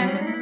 Bye.